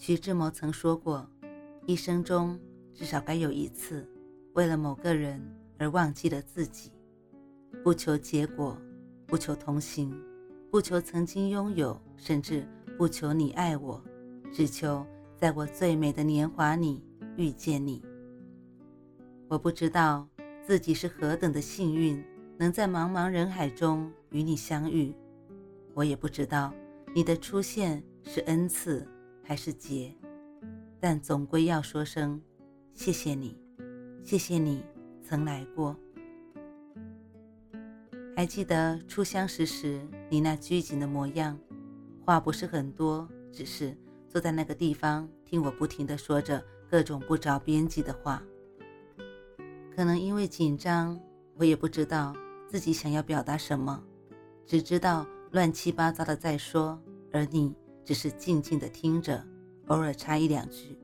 徐志摩曾说过，一生中至少该有一次，为了某个人而忘记了自己，不求结果，不求同行，不求曾经拥有，甚至不求你爱我，只求在我最美的年华里遇见你。我不知道自己是何等的幸运，能在茫茫人海中与你相遇，我也不知道。你的出现是恩赐还是结？但总归要说声谢谢你，谢谢你曾来过。还记得初相识时你那拘谨的模样，话不是很多，只是坐在那个地方听我不停地说着各种不着边际的话。可能因为紧张，我也不知道自己想要表达什么，只知道。乱七八糟的在说，而你只是静静的听着，偶尔插一两句。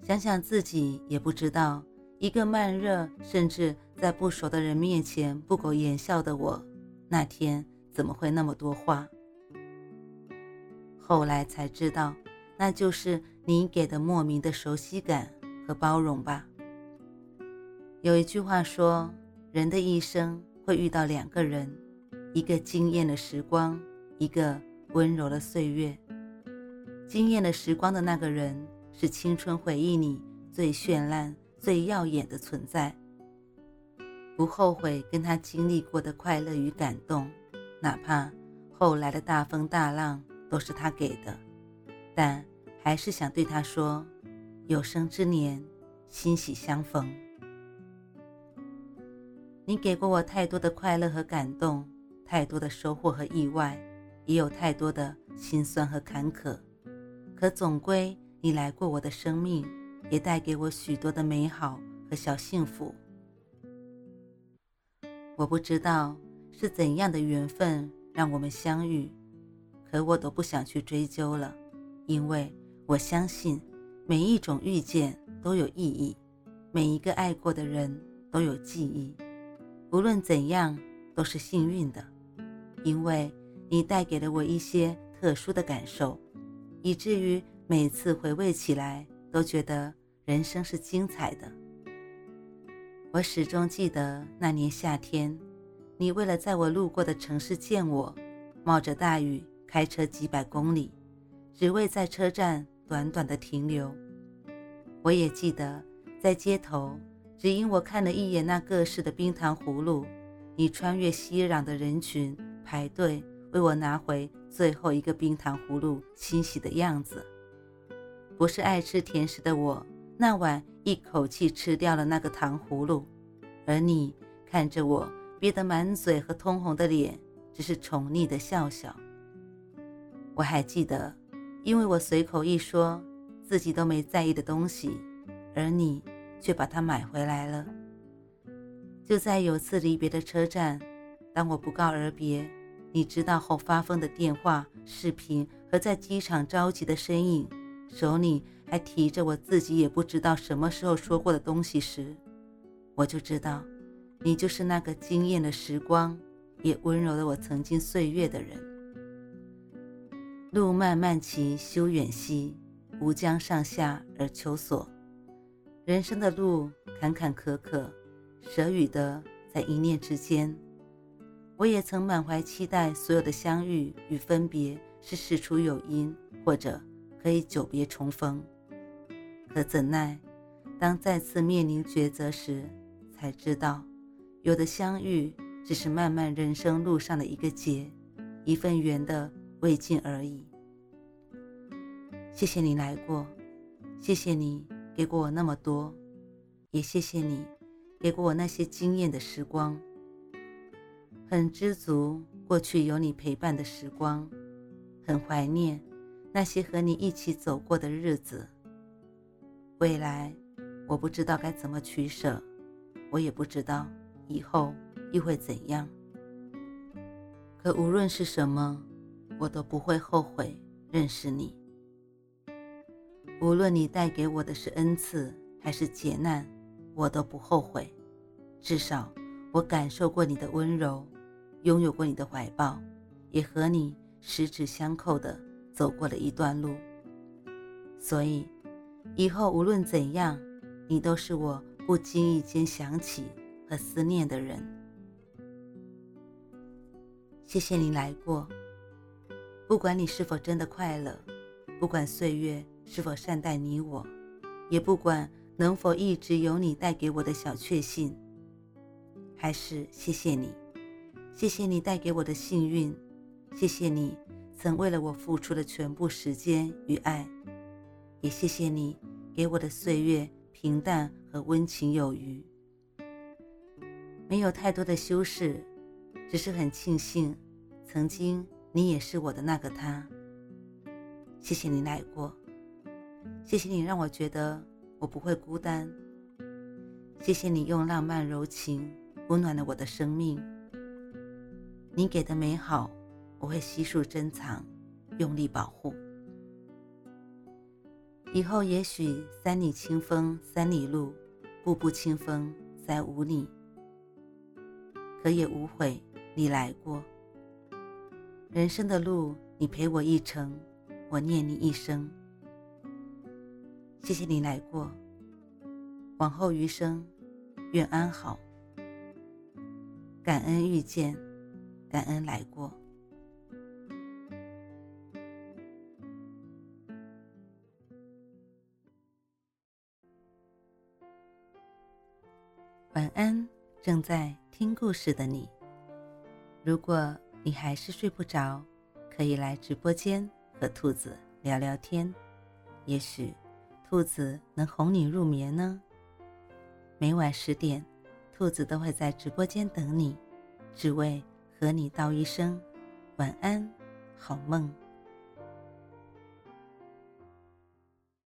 想想自己也不知道，一个慢热，甚至在不熟的人面前不苟言笑的我，那天怎么会那么多话？后来才知道，那就是你给的莫名的熟悉感和包容吧。有一句话说，人的一生会遇到两个人。一个惊艳的时光，一个温柔的岁月。惊艳的时光的那个人，是青春回忆里最绚烂、最耀眼的存在。不后悔跟他经历过的快乐与感动，哪怕后来的大风大浪都是他给的，但还是想对他说：有生之年，欣喜相逢。你给过我太多的快乐和感动。太多的收获和意外，也有太多的心酸和坎坷，可总归你来过我的生命，也带给我许多的美好和小幸福。我不知道是怎样的缘分让我们相遇，可我都不想去追究了，因为我相信每一种遇见都有意义，每一个爱过的人都有记忆，无论怎样都是幸运的。因为你带给了我一些特殊的感受，以至于每次回味起来都觉得人生是精彩的。我始终记得那年夏天，你为了在我路过的城市见我，冒着大雨开车几百公里，只为在车站短短的停留。我也记得在街头，只因我看了一眼那各式的冰糖葫芦，你穿越熙攘的人群。排队为我拿回最后一个冰糖葫芦，欣喜的样子。不是爱吃甜食的我，那晚一口气吃掉了那个糖葫芦，而你看着我憋得满嘴和通红的脸，只是宠溺的笑笑。我还记得，因为我随口一说自己都没在意的东西，而你却把它买回来了。就在有次离别的车站，当我不告而别。你知道后发疯的电话、视频和在机场着急的身影，手里还提着我自己也不知道什么时候说过的东西时，我就知道，你就是那个惊艳的时光，也温柔了我曾经岁月的人。路漫漫其修远兮，吾将上下而求索。人生的路坎坎坷坷，舍与得在一念之间。我也曾满怀期待，所有的相遇与分别是事出有因，或者可以久别重逢。可怎奈，当再次面临抉择时，才知道，有的相遇只是漫漫人生路上的一个结，一份缘的未尽而已。谢谢你来过，谢谢你给过我那么多，也谢谢你给过我那些惊艳的时光。很知足过去有你陪伴的时光，很怀念那些和你一起走过的日子。未来，我不知道该怎么取舍，我也不知道以后又会怎样。可无论是什么，我都不会后悔认识你。无论你带给我的是恩赐还是劫难，我都不后悔。至少，我感受过你的温柔，拥有过你的怀抱，也和你十指相扣的走过了一段路。所以，以后无论怎样，你都是我不经意间想起和思念的人。谢谢你来过，不管你是否真的快乐，不管岁月是否善待你我，也不管能否一直有你带给我的小确幸，还是谢谢你，谢谢你带给我的幸运，谢谢你曾为了我付出的全部时间与爱，也谢谢你给我的岁月平淡和温情有余，没有太多的修饰。只是很庆幸，曾经你也是我的那个他。谢谢你来过，谢谢你让我觉得我不会孤单。谢谢你用浪漫柔情温暖了我的生命。你给的美好，我会悉数珍藏，用力保护。以后也许三里清风三里路，步步清风再无你，可也无悔。你来过，人生的路，你陪我一程，我念你一生。谢谢你来过，往后余生，愿安好。感恩遇见，感恩来过。晚安，正在听故事的你。如果你还是睡不着，可以来直播间和兔子聊聊天，也许兔子能哄你入眠呢。每晚十点，兔子都会在直播间等你，只为和你道一声晚安，好梦。